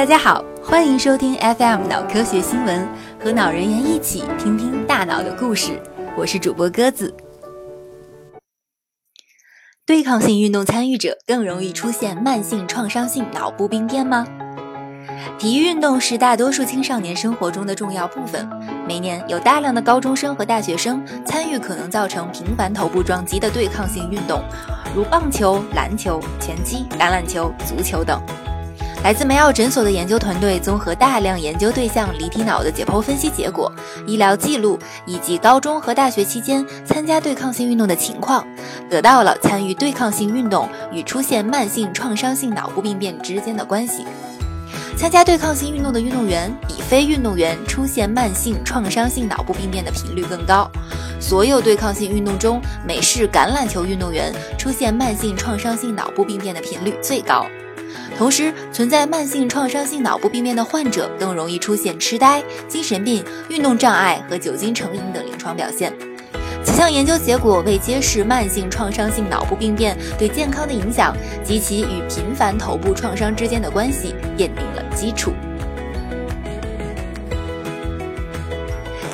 大家好，欢迎收听 FM 脑科学新闻，和脑人员一起听听大脑的故事。我是主播鸽子。对抗性运动参与者更容易出现慢性创伤性脑部病变吗？体育运动是大多数青少年生活中的重要部分。每年有大量的高中生和大学生参与可能造成频繁头部撞击的对抗性运动，如棒球、篮球、拳击、橄榄球、足球等。来自梅奥诊所的研究团队综合大量研究对象离体脑的解剖分析结果、医疗记录以及高中和大学期间参加对抗性运动的情况，得到了参与对抗性运动与出现慢性创伤性脑部病变之间的关系。参加对抗性运动的运动员比非运动员出现慢性创伤性脑部病变的频率更高。所有对抗性运动中，美式橄榄球运动员出现慢性创伤性脑部病变的频率最高。同时，存在慢性创伤性脑部病变的患者更容易出现痴呆、精神病、运动障碍和酒精成瘾等临床表现。此项研究结果为揭示慢性创伤性脑部病变对健康的影响及其与频繁头部创伤之间的关系奠定了基础。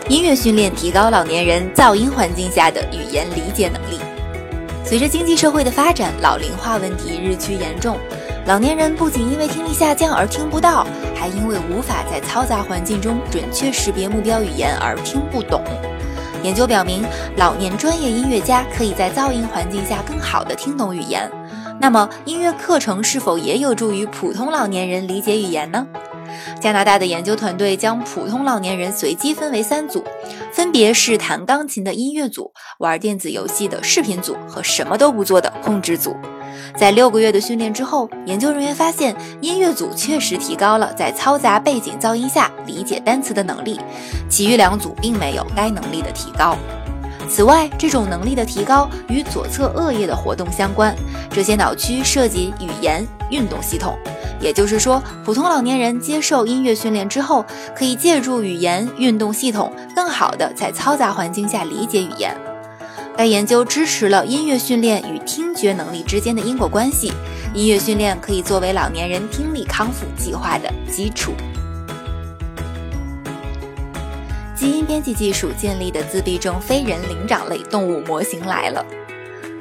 音乐训练提高老年人噪音环境下的语言理解能力。随着经济社会的发展，老龄化问题日趋严重。老年人不仅因为听力下降而听不到，还因为无法在嘈杂环境中准确识别目标语言而听不懂。研究表明，老年专业音乐家可以在噪音环境下更好地听懂语言。那么，音乐课程是否也有助于普通老年人理解语言呢？加拿大的研究团队将普通老年人随机分为三组，分别是弹钢琴的音乐组、玩电子游戏的视频组和什么都不做的控制组。在六个月的训练之后，研究人员发现，音乐组确实提高了在嘈杂背景噪音下理解单词的能力，其余两组并没有该能力的提高。此外，这种能力的提高与左侧额叶的活动相关，这些脑区涉及语言运动系统。也就是说，普通老年人接受音乐训练之后，可以借助语言运动系统，更好地在嘈杂环境下理解语言。该研究支持了音乐训练与听觉能力之间的因果关系。音乐训练可以作为老年人听力康复计划的基础。基因编辑技术建立的自闭症非人灵长类动物模型来了。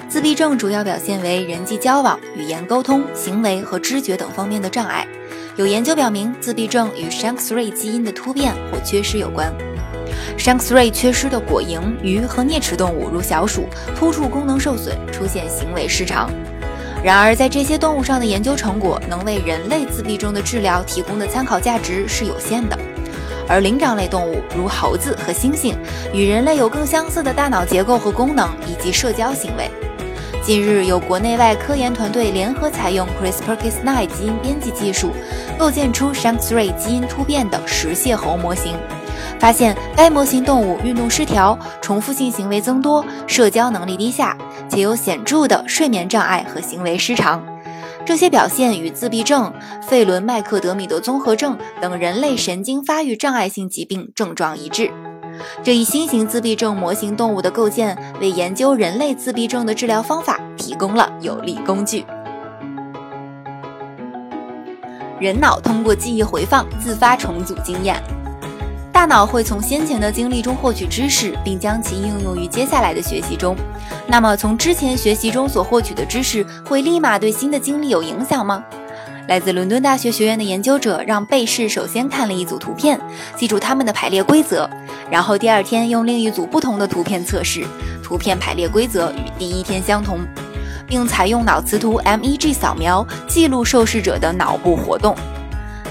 自闭症主要表现为人际交往、语言沟通、行为和知觉等方面的障碍。有研究表明，自闭症与 SHANK3 基因的突变或缺失有关。SHANK3 缺失的果蝇、鱼和啮齿动物，如小鼠，突触功能受损，出现行为失常。然而，在这些动物上的研究成果能为人类自闭症的治疗提供的参考价值是有限的。而灵长类动物，如猴子和猩猩，与人类有更相似的大脑结构和功能，以及社交行为。近日，有国内外科研团队联合采用 CRISPR-Cas9 基因编辑技术，构建出 SHANK3 基因突变的食蟹猴模型。发现该模型动物运动失调、重复性行为增多、社交能力低下，且有显著的睡眠障碍和行为失常。这些表现与自闭症、费伦麦克德米德综合症等人类神经发育障碍性疾病症状一致。这一新型自闭症模型动物的构建，为研究人类自闭症的治疗方法提供了有力工具。人脑通过记忆回放自发重组经验，大脑会从先前的经历中获取知识，并将其应用于接下来的学习中。那么，从之前学习中所获取的知识，会立马对新的经历有影响吗？来自伦敦大学学院的研究者让被试首先看了一组图片，记住它们的排列规则，然后第二天用另一组不同的图片测试，图片排列规则与第一天相同，并采用脑磁图 MEG 扫描记录受试者的脑部活动。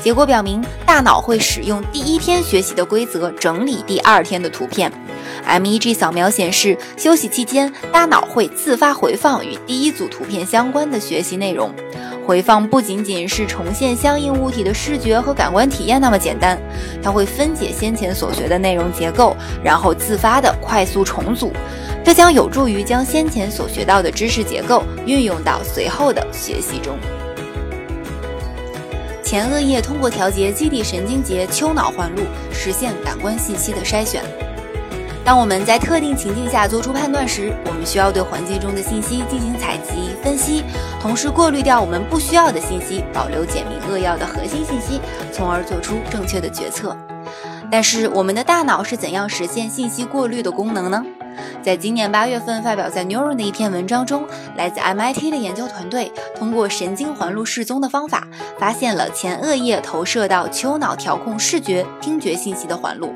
结果表明，大脑会使用第一天学习的规则整理第二天的图片。MEG 扫描显示，休息期间大脑会自发回放与第一组图片相关的学习内容。回放不仅仅是重现相应物体的视觉和感官体验那么简单，它会分解先前所学的内容结构，然后自发的快速重组。这将有助于将先前所学到的知识结构运用到随后的学习中。前额叶通过调节基底神经节丘脑环路，实现感官信息的筛选。当我们在特定情境下做出判断时，我们需要对环境中的信息进行采集、分析，同时过滤掉我们不需要的信息，保留简明扼要的核心信息，从而做出正确的决策。但是，我们的大脑是怎样实现信息过滤的功能呢？在今年八月份发表在《Neuron》的一篇文章中，来自 MIT 的研究团队通过神经环路示踪的方法，发现了前额叶投射到丘脑调控视觉、听觉信息的环路。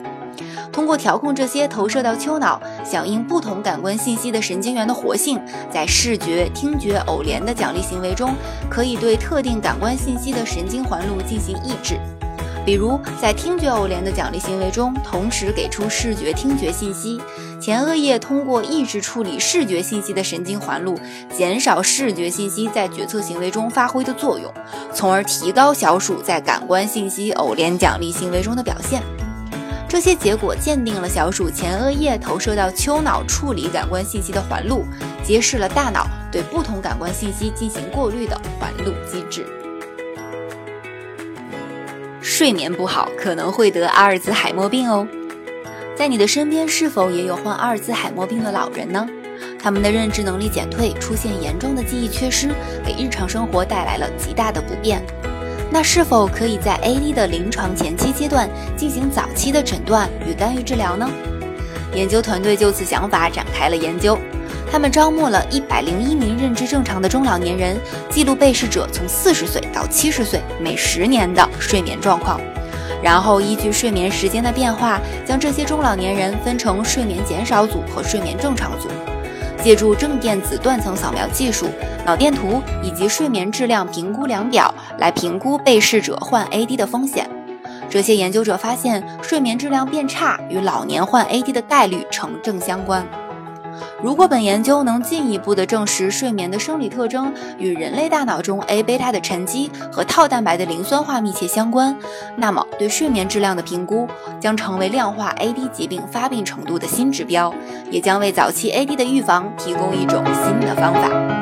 通过调控这些投射到丘脑、响应不同感官信息的神经元的活性，在视觉、听觉偶联的奖励行为中，可以对特定感官信息的神经环路进行抑制。比如，在听觉偶联的奖励行为中，同时给出视觉、听觉信息，前额叶通过抑制处理视觉信息的神经环路，减少视觉信息在决策行为中发挥的作用，从而提高小鼠在感官信息偶联奖励行为中的表现。这些结果鉴定了小鼠前额叶投射到丘脑处理感官信息的环路，揭示了大脑对不同感官信息进行过滤的环路机制。睡眠不好可能会得阿尔兹海默病哦。在你的身边是否也有患阿尔兹海默病的老人呢？他们的认知能力减退，出现严重的记忆缺失，给日常生活带来了极大的不便。那是否可以在 AD 的临床前期阶段进行早期的诊断与干预治疗呢？研究团队就此想法展开了研究。他们招募了一百零一名认知正常的中老年人，记录被试者从四十岁到七十岁每十年的睡眠状况，然后依据睡眠时间的变化，将这些中老年人分成睡眠减少组和睡眠正常组。借助正电子断层扫描技术、脑电图以及睡眠质量评估量表来评估被试者患 AD 的风险。这些研究者发现，睡眠质量变差与老年患 AD 的概率成正相关。如果本研究能进一步的证实睡眠的生理特征与人类大脑中 A 贝塔的沉积和套蛋白的磷酸化密切相关，那么对睡眠质量的评估将成为量化 AD 疾病发病程度的新指标，也将为早期 AD 的预防提供一种新的方法。